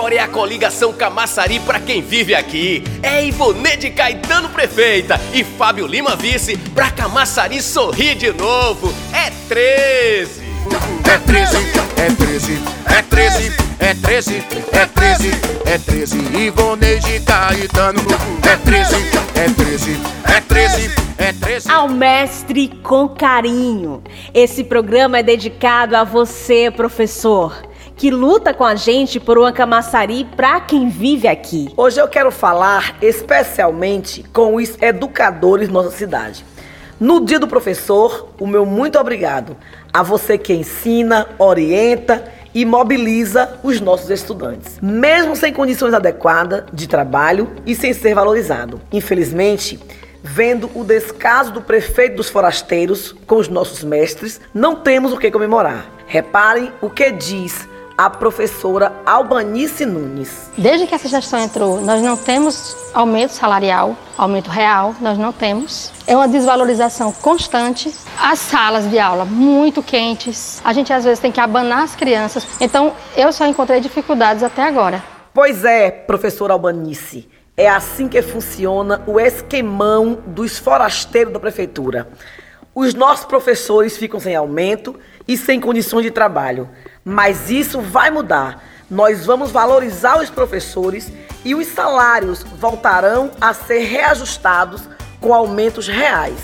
agora é a coligação Camaçari pra quem vive aqui. É Ivonê de Caetano prefeita e Fábio Lima vice pra Camaçari sorrir de novo. É 13. É 13, é 13, é 13, é 13, é 13, é 13, Ivonê de Caetano. É 13, é 13, é 13, é 13. Ao mestre com carinho. Esse programa é dedicado a você, professor que luta com a gente por uma camaçari para quem vive aqui. Hoje eu quero falar especialmente com os educadores da nossa cidade. No dia do professor, o meu muito obrigado a você que ensina, orienta e mobiliza os nossos estudantes, mesmo sem condições adequadas de trabalho e sem ser valorizado. Infelizmente, vendo o descaso do prefeito dos forasteiros com os nossos mestres, não temos o que comemorar. Reparem o que diz a professora Albanice Nunes. Desde que essa gestão entrou, nós não temos aumento salarial, aumento real, nós não temos. É uma desvalorização constante. As salas de aula muito quentes. A gente às vezes tem que abanar as crianças. Então, eu só encontrei dificuldades até agora. Pois é, professora Albanice. É assim que funciona o esquemão dos forasteiros da prefeitura. Os nossos professores ficam sem aumento e sem condições de trabalho. Mas isso vai mudar. Nós vamos valorizar os professores e os salários voltarão a ser reajustados com aumentos reais.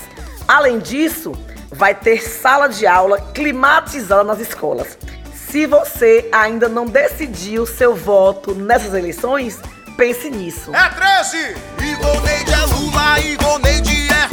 Além disso, vai ter sala de aula climatizada nas escolas. Se você ainda não decidiu seu voto nessas eleições, pense nisso. É 13! Ivoneide é Lula, Ivoneide é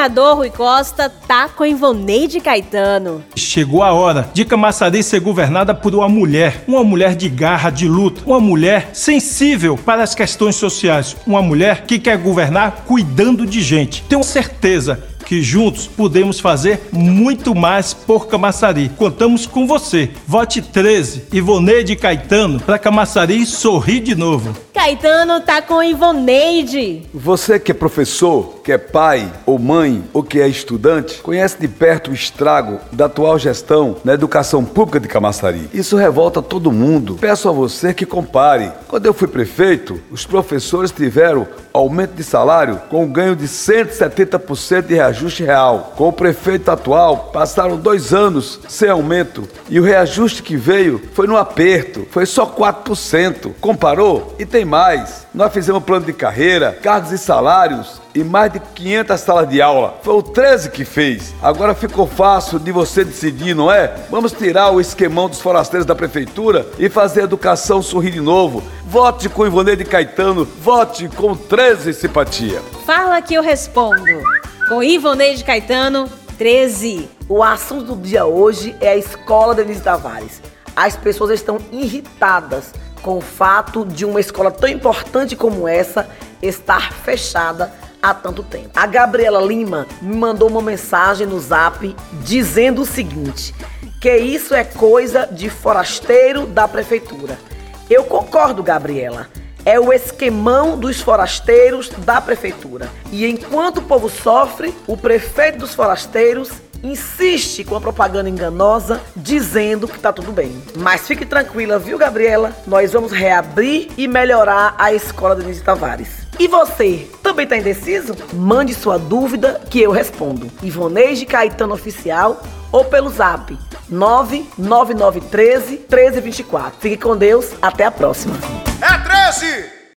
governador Rui Costa tá com Ivoneide Caetano. Chegou a hora de Camaçari ser governada por uma mulher, uma mulher de garra, de luta, uma mulher sensível para as questões sociais, uma mulher que quer governar cuidando de gente. Tenho certeza que juntos podemos fazer muito mais por Camaçari. Contamos com você. Vote 13, Ivoneide Caetano, para Camaçari sorrir de novo. Caetano tá com Ivoneide. Você que é professor, que é pai ou mãe ou que é estudante, conhece de perto o estrago da atual gestão na educação pública de Camaçari. Isso revolta todo mundo. Peço a você que compare. Quando eu fui prefeito, os professores tiveram aumento de salário com um ganho de 170% de reajuste real. Com o prefeito atual, passaram dois anos sem aumento e o reajuste que veio foi no aperto, foi só 4%. Comparou? E tem mais. Nós fizemos plano de carreira, cargos e salários e mais de 500 salas de aula. Foi o 13 que fez. Agora ficou fácil de você decidir, não é? Vamos tirar o esquemão dos forasteiros da prefeitura e fazer a educação sorrir de novo. Vote com Ivonê de Caetano, vote com 13 simpatia. Fala que eu respondo. Com Ivoneide Caetano, 13. O assunto do dia hoje é a escola Denise Tavares. As pessoas estão irritadas com o fato de uma escola tão importante como essa estar fechada há tanto tempo. A Gabriela Lima me mandou uma mensagem no zap dizendo o seguinte: que isso é coisa de forasteiro da prefeitura. Eu concordo, Gabriela. É o esquemão dos forasteiros da prefeitura. E enquanto o povo sofre, o prefeito dos forasteiros insiste com a propaganda enganosa dizendo que tá tudo bem. Mas fique tranquila, viu, Gabriela? Nós vamos reabrir e melhorar a escola Denise Tavares. E você, também tá indeciso? Mande sua dúvida que eu respondo. Ivoneide Caetano Oficial ou pelo zap 99913 1324. Fique com Deus, até a próxima. É 13!